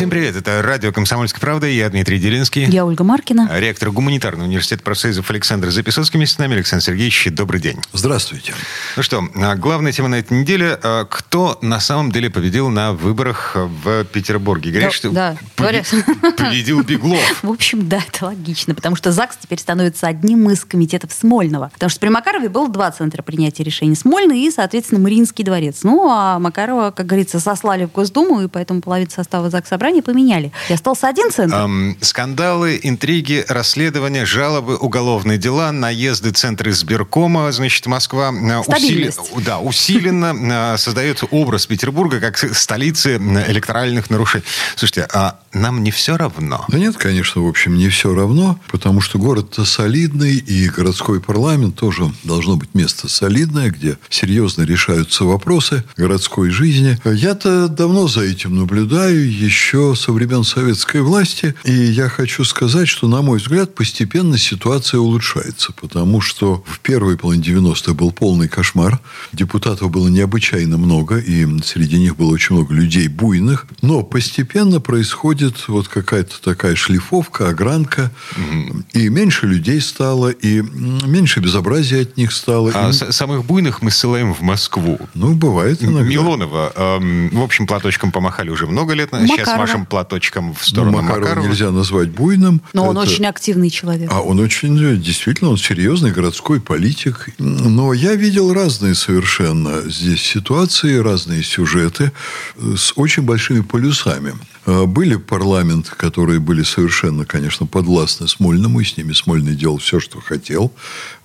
Всем привет, это радио «Комсомольская правда», я Дмитрий Делинский. Я Ольга Маркина. Ректор гуманитарного университета профсоезов Александр Записовский. Вместе с нами Александр Сергеевич, добрый день. Здравствуйте. Ну что, а, главная тема на этой неделе. а, Кто на самом деле победил на выборах в Петербурге? Говорят, Да, что да, побе- говорят. победил Беглов. В общем, да, это логично, потому что ЗАГС теперь становится одним из комитетов Смольного. Потому что при Макарове было два центра принятия решений. Смольный и, соответственно, Мариинский дворец. Ну, а Макарова, как говорится, сослали в Госдуму, и поэтому половину состава ЗАГС собрания поменяли. И остался один центр. Ам, скандалы, интриги, расследования, жалобы, уголовные дела, наезды центры избиркома, значит, Москва а, Стабильность. да, усиленно а, создает образ Петербурга как столицы м, электоральных нарушений. Слушайте, а нам не все равно? Да нет, конечно, в общем, не все равно, потому что город-то солидный, и городской парламент тоже должно быть место солидное, где серьезно решаются вопросы городской жизни. Я-то давно за этим наблюдаю, еще со времен советской власти, и я хочу сказать, что, на мой взгляд, постепенно ситуация улучшается, потому что в первой половине 90-х был полный кошмар, депутатов было необычайно много, и среди них было очень много людей буйных, но постепенно происходит вот какая-то такая шлифовка, огранка, и меньше людей стало, и меньше безобразия от них стало. А И, самых буйных мы ссылаем в Москву. ну, бывает иногда. Милонова, эм, в общем, платочком помахали уже много лет. Сейчас Макарова. Машем платочком в Ну, сторону Макарова Макарова. нельзя назвать буйным. Но он Это- очень активный человек. А он очень, э, действительно, он серьезный городской политик. Но я видел разные совершенно здесь ситуации, разные сюжеты э, с очень большими полюсами. Э, Были парламенты, которые были совершенно, конечно, подвластны Смольному, и с ними Смольный делал все, что хотел.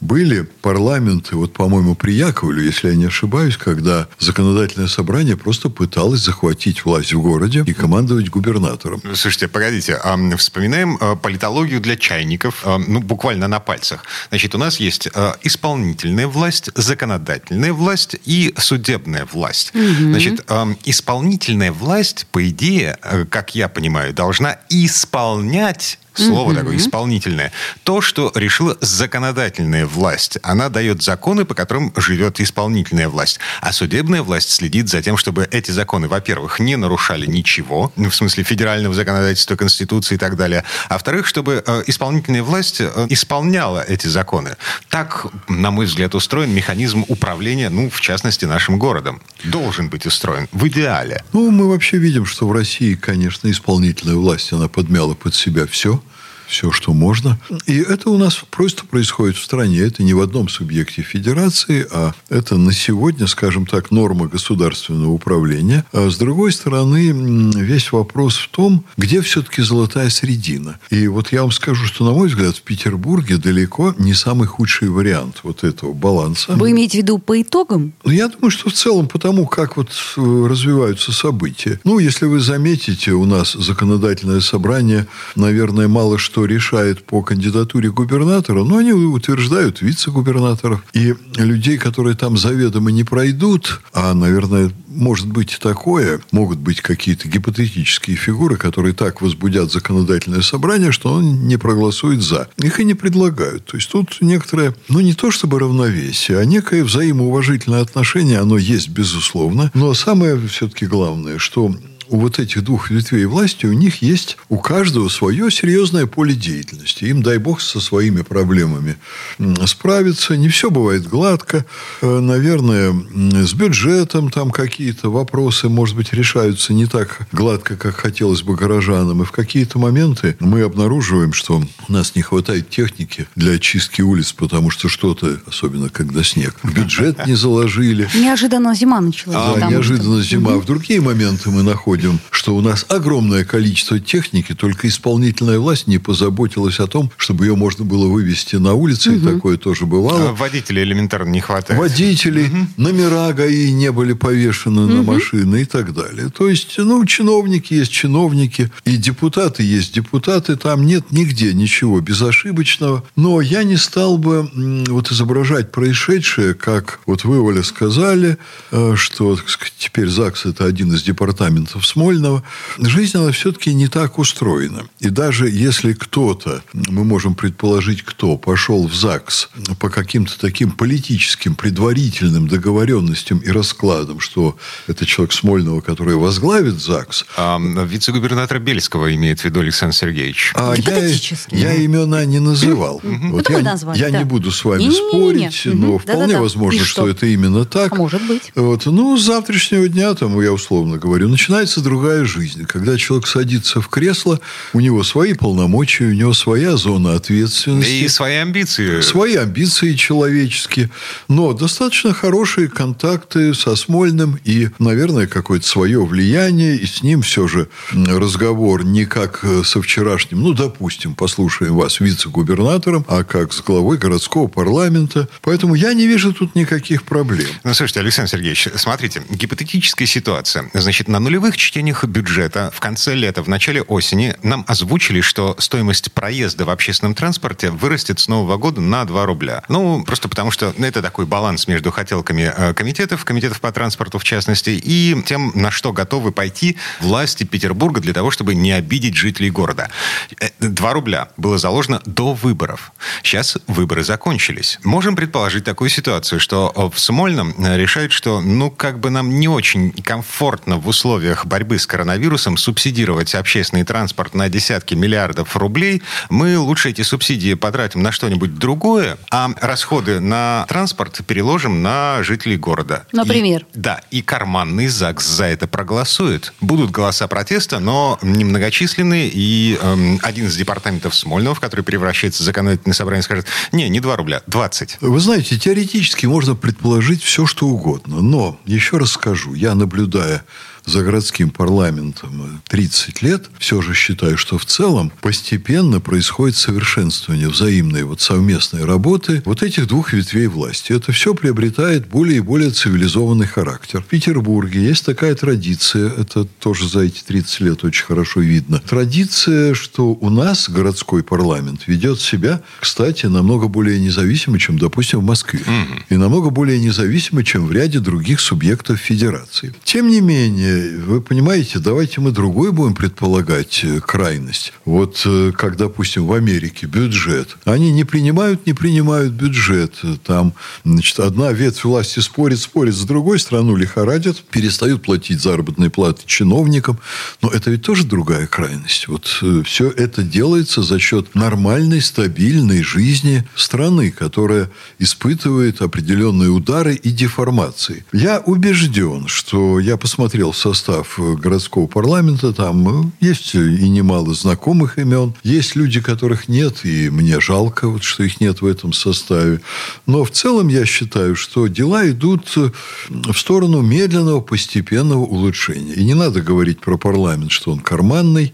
Были парламенты, вот, по-моему, при Яковле, если я не ошибаюсь, когда законодательное собрание просто пыталось захватить власть в городе и командовать губернатором. Слушайте, погодите, ам, вспоминаем э, политологию для чайников, ам, ну, буквально на пальцах. Значит, у нас есть исполнительная власть, законодательная власть и судебная власть. Значит, ам, исполнительная власть, по идее, как я понимаю, должна исполнять Слово такое исполнительное. То, что решила законодательная власть. Она дает законы, по которым живет исполнительная власть. А судебная власть следит за тем, чтобы эти законы, во-первых, не нарушали ничего, ну, в смысле федерального законодательства, Конституции и так далее. А во-вторых, чтобы э, исполнительная власть э, исполняла эти законы. Так, на мой взгляд, устроен механизм управления, ну, в частности, нашим городом. Должен быть устроен. В идеале. Ну, мы вообще видим, что в России, конечно, исполнительная власть, она подмяла под себя все, все, что можно. И это у нас просто происходит в стране. Это не в одном субъекте федерации, а это на сегодня, скажем так, норма государственного управления. А с другой стороны, весь вопрос в том, где все-таки золотая средина. И вот я вам скажу, что, на мой взгляд, в Петербурге далеко не самый худший вариант вот этого баланса. Вы имеете в виду по итогам? Ну, я думаю, что в целом потому, как вот э, развиваются события. Ну, если вы заметите, у нас законодательное собрание, наверное, мало что решает по кандидатуре губернатора, но они утверждают вице-губернаторов. И людей, которые там заведомо не пройдут, а, наверное, может быть и такое, могут быть какие-то гипотетические фигуры, которые так возбудят законодательное собрание, что он не проголосует за. Их и не предлагают. То есть тут некоторое, ну не то чтобы равновесие, а некое взаимоуважительное отношение, оно есть, безусловно. Но самое все-таки главное, что у вот этих двух ветвей власти у них есть у каждого свое серьезное поле деятельности. Им, дай бог, со своими проблемами справиться. Не все бывает гладко. Э, Наверное, с бюджетом там какие-то вопросы, может быть, решаются не так гладко, как хотелось бы горожанам. И в какие-то моменты мы обнаруживаем, что у нас не хватает техники для очистки улиц, потому что что-то, особенно когда снег, в бюджет не заложили. Неожиданно зима началась. А неожиданно что- зима. В другие моменты мы находим находим, что у нас огромное количество техники, только исполнительная власть не позаботилась о том, чтобы ее можно было вывести на улицы, угу. и такое тоже бывало. А водителей элементарно не хватает. Водителей, угу. номера ГАИ не были повешены угу. на машины и так далее. То есть, ну, чиновники есть чиновники, и депутаты есть депутаты, там нет нигде ничего безошибочного. Но я не стал бы вот изображать происшедшее, как вот вы, Оля, сказали, э, что теперь ЗАГС – это один из департаментов Смольного. Жизнь, она все-таки не так устроена. И даже если кто-то, мы можем предположить, кто пошел в ЗАГС по каким-то таким политическим предварительным договоренностям и раскладам, что это человек Смольного, который возглавит ЗАГС. А, вице-губернатора Бельского имеет в виду Александр Сергеевич. А я, я имена не называл. Вот я, назвали, я да. не буду с вами не, спорить, не, не, не. но вполне Да-да-да. возможно, что? что это именно так. А может быть. Вот. Ну, с завтрашнего дня, там, я условно говорю, начинается другая жизнь. Когда человек садится в кресло, у него свои полномочия, у него своя зона ответственности. И свои амбиции. Свои амбиции человеческие. Но достаточно хорошие контакты со Смольным и, наверное, какое-то свое влияние. И с ним все же разговор не как э, со вчерашним, ну, допустим, послушаем вас вице-губернатором, а как с главой городского парламента. Поэтому я не вижу тут никаких проблем. Ну, слушайте, Александр Сергеевич, смотрите, гипотетическая ситуация. Значит, на нулевых чтениях бюджета в конце лета, в начале осени нам озвучили, что стоимость проезда в общественном транспорте вырастет с нового года на 2 рубля. Ну, просто потому что это такой баланс между хотелками э, комитетов, комитетов по транспорту в частности, и тем, на что готовы пойти власти Петербурга для того, чтобы не обидеть жителей города. 2 э, рубля было заложено до выборов. Сейчас выборы закончились. Можем предположить такую ситуацию, что в Смольном решают, что ну как бы нам не очень комфортно в условиях борьбы с коронавирусом субсидировать общественный транспорт на десятки миллиардов рублей. Мы лучше эти субсидии потратим на что-нибудь другое, а расходы на транспорт переложим на жителей города. Например? И, да, и карманный ЗАГС за это проголосует. Будут голоса протеста, но немногочисленные, и эм, один из департаментов Смольного, в который превращается в законодательное собрание, скажет, не, не 2 рубля, 20. Вы знаете, теоретически можно предположить все, что угодно. Но, еще раз скажу, я наблюдая за городским парламентом 30 лет, все же считаю, что в целом постепенно происходит совершенствование взаимной вот совместной работы вот этих двух ветвей власти. Это все приобретает более и более цивилизованный характер. В Петербурге есть такая традиция, это тоже за эти 30 лет очень хорошо видно. Традиция, что у нас городской парламент ведет себя, кстати, намного более независимо, чем, допустим, в Москве. Угу. И намного более независимо, чем в ряде других субъектов федерации. Тем не менее, вы понимаете, давайте мы другой будем предполагать э, крайность. Вот э, как, допустим, в Америке бюджет. Они не принимают, не принимают бюджет. Там, значит, одна ветвь власти спорит, спорит с другой, страну лихорадят, перестают платить заработные платы чиновникам. Но это ведь тоже другая крайность. Вот э, все это делается за счет нормальной, стабильной жизни страны, которая испытывает определенные удары и деформации. Я убежден, что я посмотрел состав э, городского парламента, там э, есть и немало знакомых имен, есть люди, которых нет, и мне жалко, вот, что их нет в этом составе. Но в целом я считаю, что дела идут э, в сторону медленного, постепенного улучшения. И не надо говорить про парламент, что он карманный.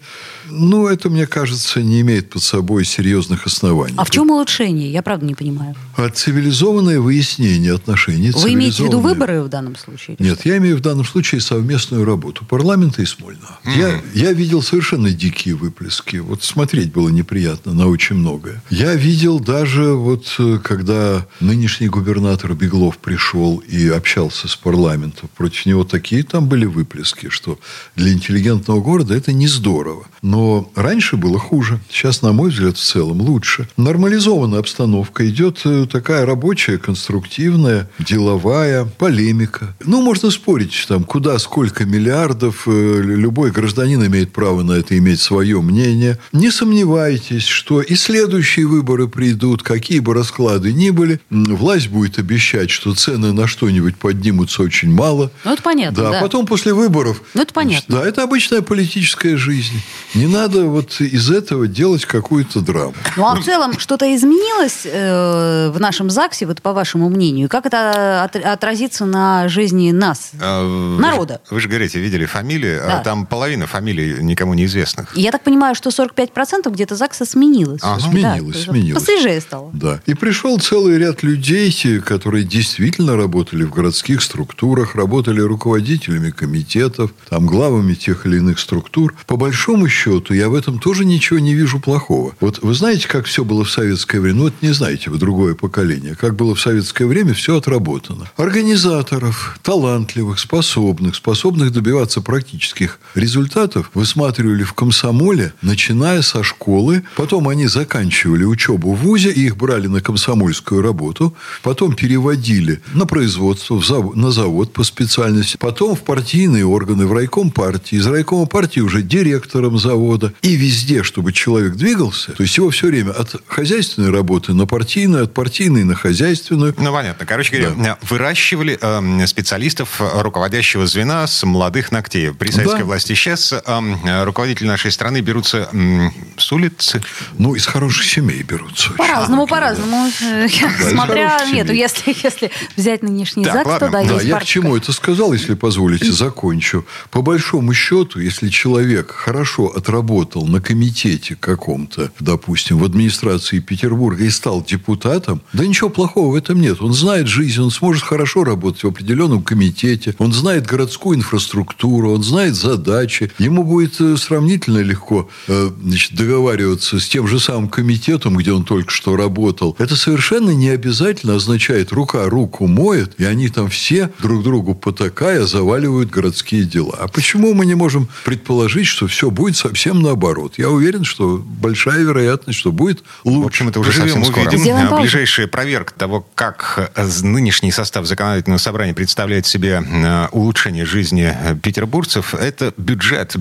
Ну, это, мне кажется, не имеет под собой серьезных оснований. А в чем улучшение? Я правда не понимаю. А цивилизованное выяснение отношений. Вы имеете в виду выборы в данном случае? Нет, я имею в данном случае совместную работу парламента и Смольного. Mm-hmm. Я, я видел совершенно дикие выплески. Вот смотреть было неприятно на очень многое. Я видел даже, вот, когда нынешний губернатор Беглов пришел и общался с парламентом, против него такие там были выплески, что для интеллигентного города это не здорово. Но раньше было хуже. Сейчас, на мой взгляд, в целом лучше. Нормализованная обстановка. Идет э, такая рабочая, конструктивная, деловая полемика. Ну, можно спорить, там, куда, сколько миллиардов. Э, любой гражданин имеет право на это иметь свое мнение. Не сомневайтесь, что и следующие выборы придут, какие бы расклады ни были. Власть будет обещать, что цены на что-нибудь поднимутся очень мало. Ну, это понятно, да. да. потом после выборов... Ну, это понятно. Да, это обычная политическая жизнь. Не надо вот из этого делать какую-то драму. Ну, а в целом что-то изменилось э, в нашем ЗАГСе, вот по вашему мнению? Как это от, отразится на жизни нас, а, народа? Вы же, вы же интернете видели фамилии, а Да. там половина фамилий никому неизвестных. Я так понимаю, что 45% где-то ЗАГСа сменилось. Ага. Сменилось, есть сменилось. Посвежее стало. Да. И пришел целый ряд людей, которые действительно работали в городских структурах, работали руководителями комитетов, там, главами тех или иных структур. По большому счету, я в этом тоже ничего не вижу плохого. Вот вы знаете, как все было в советское время? Ну, вот не знаете вы, другое поколение. Как было в советское время, все отработано. Организаторов, талантливых, способных, способных добиваться практических результатов высматривали в комсомоле, начиная со школы. Потом они заканчивали учебу в ВУЗе, и их брали на комсомольскую работу. Потом переводили на производство, в зав- на завод по специальности. Потом в партийные органы, в райком партии. Из райкома партии уже директором завода. И везде, чтобы человек двигался. То есть его все время от хозяйственной работы на партийную, от партийной на хозяйственную. Ну, понятно. Короче говоря, выращивали э, специалистов э, руководящего звена с молодых ногтей. При советской Да. власти сейчас э, руководители нашей страны берутся м, с улицы. Ну, из хороших семей берутся. По-разному, да. по-разному. Э, Смотря, нет, семей. если, если взять нынешний Так, ЗАГС, ладно. то да, Да, есть я к чему это сказал, если позволите, закончу. По большому счету, если человек хорошо отработал на комитете каком-то, допустим, в администрации Петербурга и стал депутатом, да ничего плохого в этом нет. Он знает жизнь, он сможет хорошо работать в определенном комитете, он знает городскую инфраструктуру, он знает задачи. Ему будет э, сравнительно легко э, значит, договариваться с тем же самым комитетом, где он только что работал. Это совершенно не обязательно означает рука руку моет, и они там все друг другу потакая заваливают городские дела. А почему мы не можем предположить, что все будет совсем наоборот? Я уверен, что большая вероятность, что будет лучше. В общем, это уже Поживем, совсем скоро. увидим. Паузу. Ближайшая проверка того, как э, нынешний состав законодательного собрания представляет себе э, улучшение жизни э, петербургцев, это бюджет.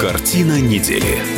Картина недели.